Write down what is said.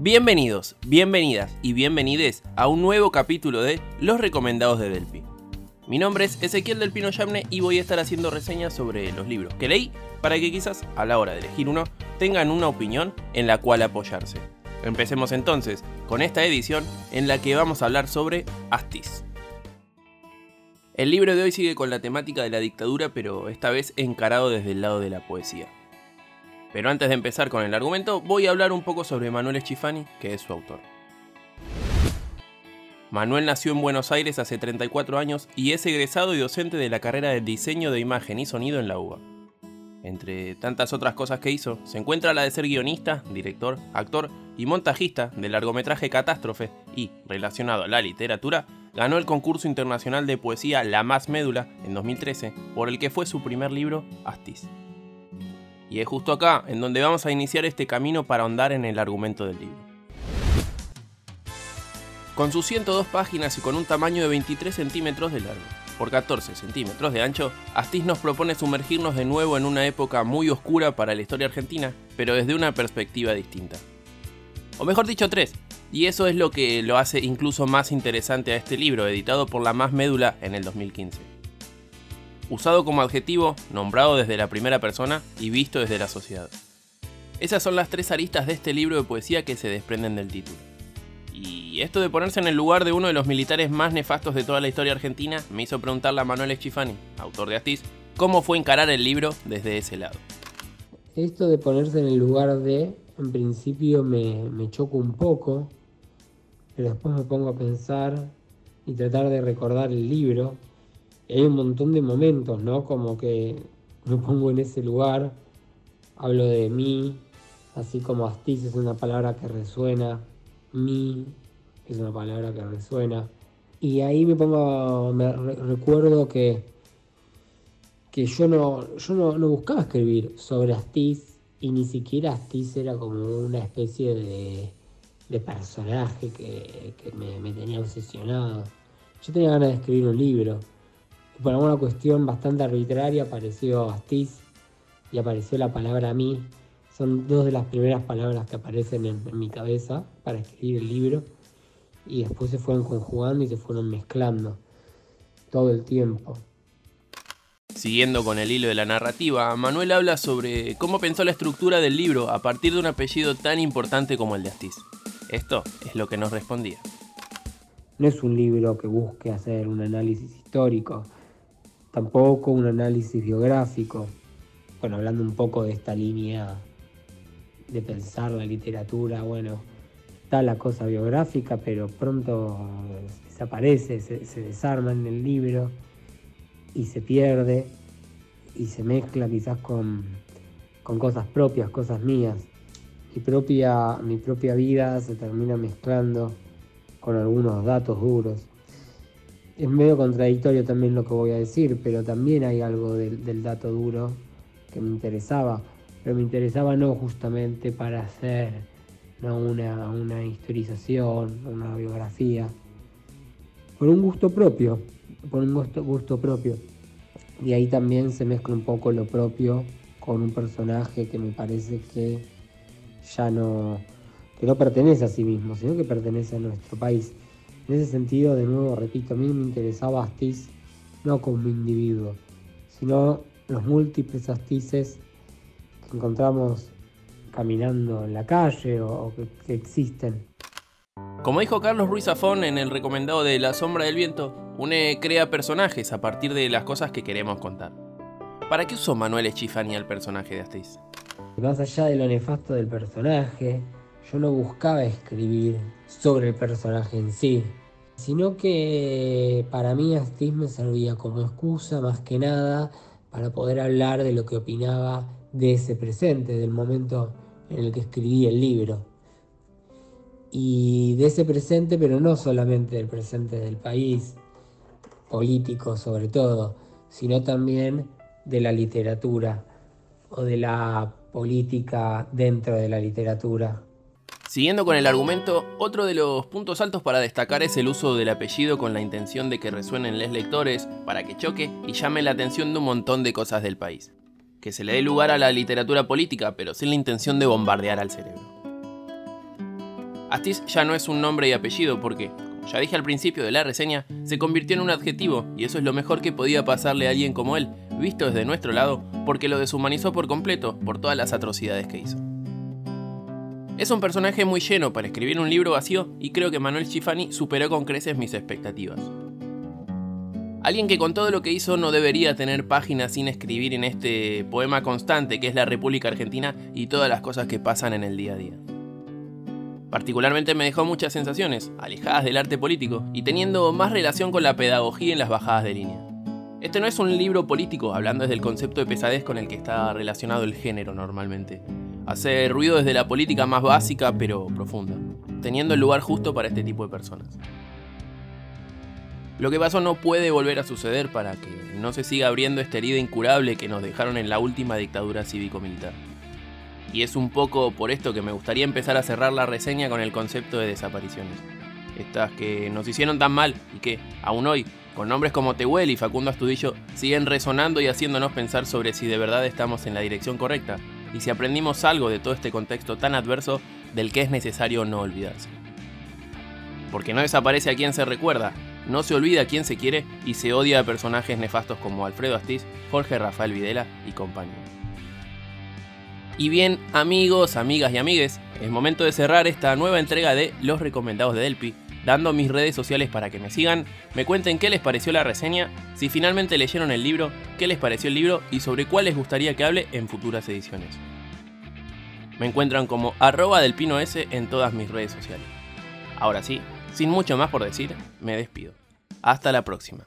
Bienvenidos, bienvenidas y bienvenides a un nuevo capítulo de Los Recomendados de Delphi. Mi nombre es Ezequiel del Pino Yamne y voy a estar haciendo reseñas sobre los libros que leí para que quizás a la hora de elegir uno tengan una opinión en la cual apoyarse. Empecemos entonces con esta edición en la que vamos a hablar sobre Astiz. El libro de hoy sigue con la temática de la dictadura, pero esta vez encarado desde el lado de la poesía. Pero antes de empezar con el argumento, voy a hablar un poco sobre Manuel Eschifani, que es su autor. Manuel nació en Buenos Aires hace 34 años y es egresado y docente de la carrera de diseño de imagen y sonido en la UBA. Entre tantas otras cosas que hizo, se encuentra la de ser guionista, director, actor y montajista del largometraje Catástrofe y, relacionado a la literatura, ganó el concurso internacional de poesía La Más Médula en 2013, por el que fue su primer libro, Astiz. Y es justo acá en donde vamos a iniciar este camino para ahondar en el argumento del libro. Con sus 102 páginas y con un tamaño de 23 centímetros de largo por 14 centímetros de ancho, Astiz nos propone sumergirnos de nuevo en una época muy oscura para la historia argentina, pero desde una perspectiva distinta. O mejor dicho, tres, y eso es lo que lo hace incluso más interesante a este libro, editado por La Más Médula en el 2015 usado como adjetivo, nombrado desde la primera persona y visto desde la sociedad. Esas son las tres aristas de este libro de poesía que se desprenden del título. Y esto de ponerse en el lugar de uno de los militares más nefastos de toda la historia argentina me hizo preguntarle a Manuel Eschifani, autor de Astiz, cómo fue encarar el libro desde ese lado. Esto de ponerse en el lugar de, en principio me, me choca un poco, pero después me pongo a pensar y tratar de recordar el libro hay un montón de momentos, ¿no? Como que me pongo en ese lugar, hablo de mí, así como astiz es una palabra que resuena, mí es una palabra que resuena. Y ahí me pongo, me recuerdo que, que yo, no, yo no, buscaba escribir sobre Astiz y ni siquiera Astiz era como una especie de, de personaje que, que me, me tenía obsesionado. Yo tenía ganas de escribir un libro por alguna cuestión bastante arbitraria apareció Astiz y apareció la palabra mí. Son dos de las primeras palabras que aparecen en, mi cabeza para escribir el libro y después se fueron conjugando y se fueron mezclando todo el tiempo. Siguiendo con el hilo de la narrativa, Manuel habla sobre cómo pensó la estructura del libro a partir de un apellido tan importante como el de Astiz. Esto es lo que nos respondía. No es un libro que busque hacer un análisis histórico, tampoco un análisis biográfico, bueno, hablando un poco de esta línea de pensar la literatura, bueno, está la cosa biográfica, pero pronto desaparece, se, desarma en el libro y se pierde y se mezcla quizás con, con cosas propias, cosas mías. Mi propia, mi propia vida se termina mezclando con algunos datos duros es medio contradictorio también lo que voy a decir, pero también hay algo del, dato duro que me interesaba, pero me interesaba no justamente para hacer una, una historización, una biografía, por un gusto propio, por un gusto, gusto propio. Y ahí también se mezcla un poco lo propio con un personaje que me parece que ya no, que no pertenece a sí mismo, sino que pertenece a nuestro país. En ese sentido, de nuevo, repito, a mí me interesaba Astiz no como individuo, sino los múltiples Astices que encontramos caminando en la calle o, que, existen. Como dijo Carlos Ruiz Zafón en el recomendado de La Sombra del Viento, une crea personajes a partir de las cosas que queremos contar. ¿Para qué usó Manuel Echifani al personaje de Astiz? Más allá de lo nefasto del personaje, yo no buscaba escribir sobre el personaje en sí, sino que para mí Astiz me servía como excusa más que nada para poder hablar de lo que opinaba de ese presente, del momento en el que escribí el libro. Y de ese presente, pero no solamente del presente del país, político sobre todo, sino también de la literatura o de la política dentro de la literatura. Siguiendo con el argumento, otro de los puntos altos para destacar es el uso del apellido con la intención de que resuenen los lectores, para que choque y llame la atención de un montón de cosas del país. Que se le dé lugar a la literatura política, pero sin la intención de bombardear al cerebro. Astiz ya no es un nombre y apellido porque, como ya dije al principio de la reseña, se convirtió en un adjetivo y eso es lo mejor que podía pasarle a alguien como él, visto desde nuestro lado, porque lo deshumanizó por completo por todas las atrocidades que hizo. Es un personaje muy lleno para escribir un libro vacío y creo que Manuel Schifani superó con creces mis expectativas. Alguien que con todo lo que hizo no debería tener páginas sin escribir en este poema constante que es la República Argentina y todas las cosas que pasan en el día a día. Particularmente me dejó muchas sensaciones, alejadas del arte político y teniendo más relación con la pedagogía en las bajadas de línea. Este no es un libro político, hablando desde el concepto de pesadez con el que está relacionado el género normalmente. Hace ruido desde la política más básica pero profunda, teniendo el lugar justo para este tipo de personas. Lo que pasó no puede volver a suceder para que no se siga abriendo esta herida incurable que nos dejaron en la última dictadura cívico-militar. Y es un poco por esto que me gustaría empezar a cerrar la reseña con el concepto de desapariciones. Estas que nos hicieron tan mal y que, aún hoy, con nombres como Tehuel y Facundo Astudillo, siguen resonando y haciéndonos pensar sobre si de verdad estamos en la dirección correcta y si aprendimos algo de todo este contexto tan adverso del que es necesario no olvidarse. Porque no desaparece a quien se recuerda, no se olvida a quien se quiere y se odia a personajes nefastos como Alfredo Astiz, Jorge Rafael Videla y compañía. Y bien, amigos, amigas y amigues, es momento de cerrar esta nueva entrega de Los Recomendados de Delpi, dando mis redes sociales para que me sigan, me cuenten qué les pareció la reseña, si finalmente leyeron el libro, qué les pareció el libro y sobre cuál les gustaría que hable en futuras ediciones. Me encuentran como arroba del pino S en todas mis redes sociales. Ahora sí, sin mucho más por decir, me despido. Hasta la próxima.